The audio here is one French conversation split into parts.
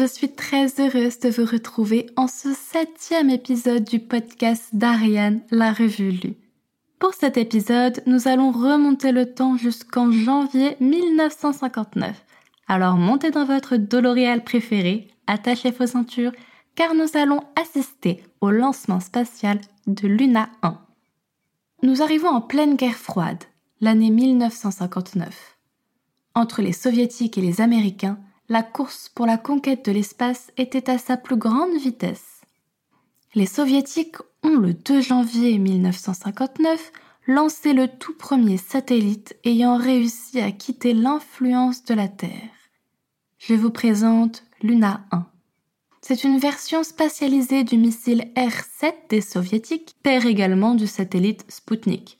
Je suis très heureuse de vous retrouver en ce septième épisode du podcast d'Ariane, la revue lue. Pour cet épisode, nous allons remonter le temps jusqu'en janvier 1959. Alors montez dans votre DeLorean préféré, attachez vos ceintures, car nous allons assister au lancement spatial de Luna 1. Nous arrivons en pleine guerre froide, l'année 1959. Entre les soviétiques et les américains, la course pour la conquête de l'espace était à sa plus grande vitesse. Les soviétiques ont le 2 janvier 1959 lancé le tout premier satellite ayant réussi à quitter l'influence de la Terre. Je vous présente Luna 1. C'est une version spatialisée du missile R-7 des soviétiques, père également du satellite Sputnik.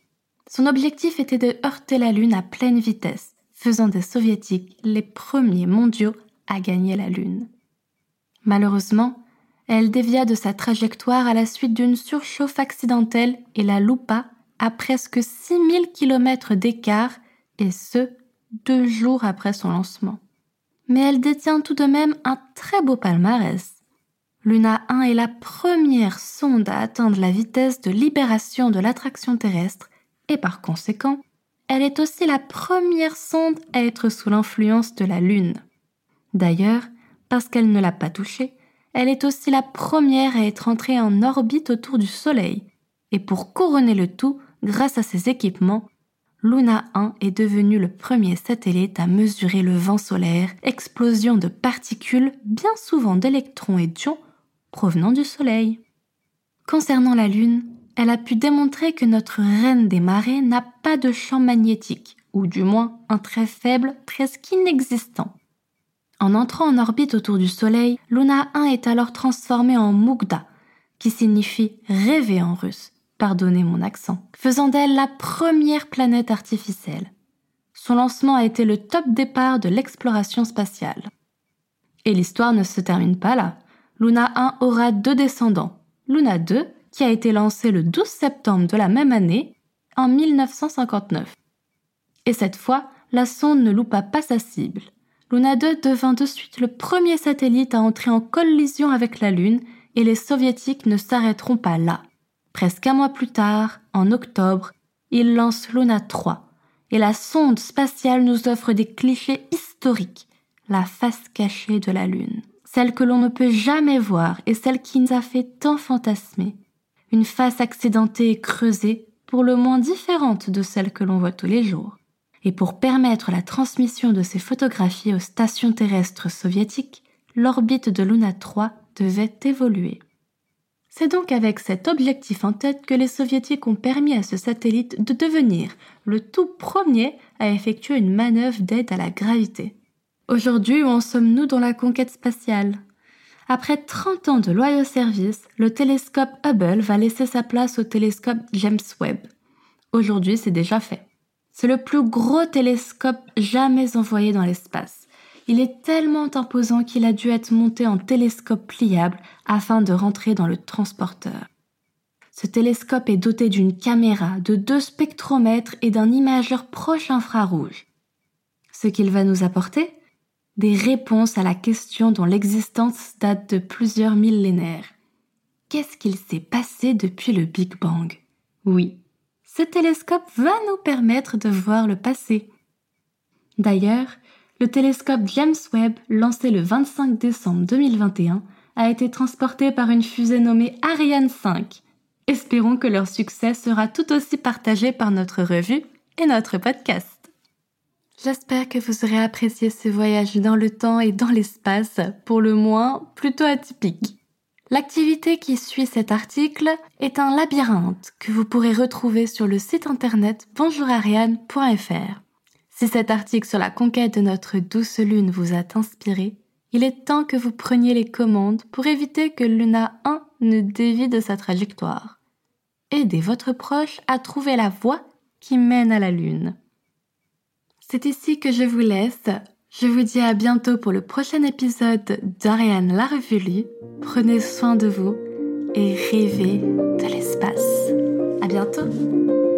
Son objectif était de heurter la Lune à pleine vitesse faisant des soviétiques les premiers mondiaux à gagner la Lune. Malheureusement, elle dévia de sa trajectoire à la suite d'une surchauffe accidentelle et la loupa à presque 6000 km d'écart, et ce, deux jours après son lancement. Mais elle détient tout de même un très beau palmarès. Luna 1 est la première sonde à atteindre la vitesse de libération de l'attraction terrestre et par conséquent elle est aussi la première sonde à être sous l'influence de la Lune. D'ailleurs, parce qu'elle ne l'a pas touchée, elle est aussi la première à être entrée en orbite autour du Soleil. Et pour couronner le tout, grâce à ses équipements, Luna 1 est devenu le premier satellite à mesurer le vent solaire, explosion de particules, bien souvent d'électrons et d'ions, provenant du Soleil. Concernant la Lune, elle a pu démontrer que notre reine des marées n'a pas de champ magnétique, ou du moins un très faible, presque inexistant. En entrant en orbite autour du Soleil, Luna 1 est alors transformée en Mugda, qui signifie rêver en russe, pardonnez mon accent, faisant d'elle la première planète artificielle. Son lancement a été le top départ de l'exploration spatiale. Et l'histoire ne se termine pas là. Luna 1 aura deux descendants, Luna 2 qui a été lancé le 12 septembre de la même année, en 1959. Et cette fois, la sonde ne loupa pas sa cible. Luna 2 devint de suite le premier satellite à entrer en collision avec la Lune et les soviétiques ne s'arrêteront pas là. Presque un mois plus tard, en octobre, ils lancent Luna 3 et la sonde spatiale nous offre des clichés historiques, la face cachée de la Lune, celle que l'on ne peut jamais voir et celle qui nous a fait tant fantasmer une face accidentée et creusée, pour le moins différente de celle que l'on voit tous les jours. Et pour permettre la transmission de ces photographies aux stations terrestres soviétiques, l'orbite de Luna 3 devait évoluer. C'est donc avec cet objectif en tête que les soviétiques ont permis à ce satellite de devenir le tout premier à effectuer une manœuvre d'aide à la gravité. Aujourd'hui, où en sommes-nous dans la conquête spatiale? Après 30 ans de loyaux service, le télescope Hubble va laisser sa place au télescope James Webb. Aujourd'hui, c'est déjà fait. C'est le plus gros télescope jamais envoyé dans l'espace. Il est tellement imposant qu'il a dû être monté en télescope pliable afin de rentrer dans le transporteur. Ce télescope est doté d'une caméra, de deux spectromètres et d'un imageur proche infrarouge. Ce qu'il va nous apporter? Des réponses à la question dont l'existence date de plusieurs millénaires. Qu'est-ce qu'il s'est passé depuis le Big Bang? Oui, ce télescope va nous permettre de voir le passé. D'ailleurs, le télescope James Webb, lancé le 25 décembre 2021, a été transporté par une fusée nommée Ariane 5. Espérons que leur succès sera tout aussi partagé par notre revue et notre podcast. J'espère que vous aurez apprécié ce voyage dans le temps et dans l'espace, pour le moins plutôt atypique. L'activité qui suit cet article est un labyrinthe que vous pourrez retrouver sur le site internet bonjourariane.fr. Si cet article sur la conquête de notre douce lune vous a inspiré, il est temps que vous preniez les commandes pour éviter que Luna 1 ne dévie de sa trajectoire. Aidez votre proche à trouver la voie qui mène à la Lune. C'est ici que je vous laisse. Je vous dis à bientôt pour le prochain épisode d'Ariane la Revue Prenez soin de vous et rêvez de l'espace. À bientôt!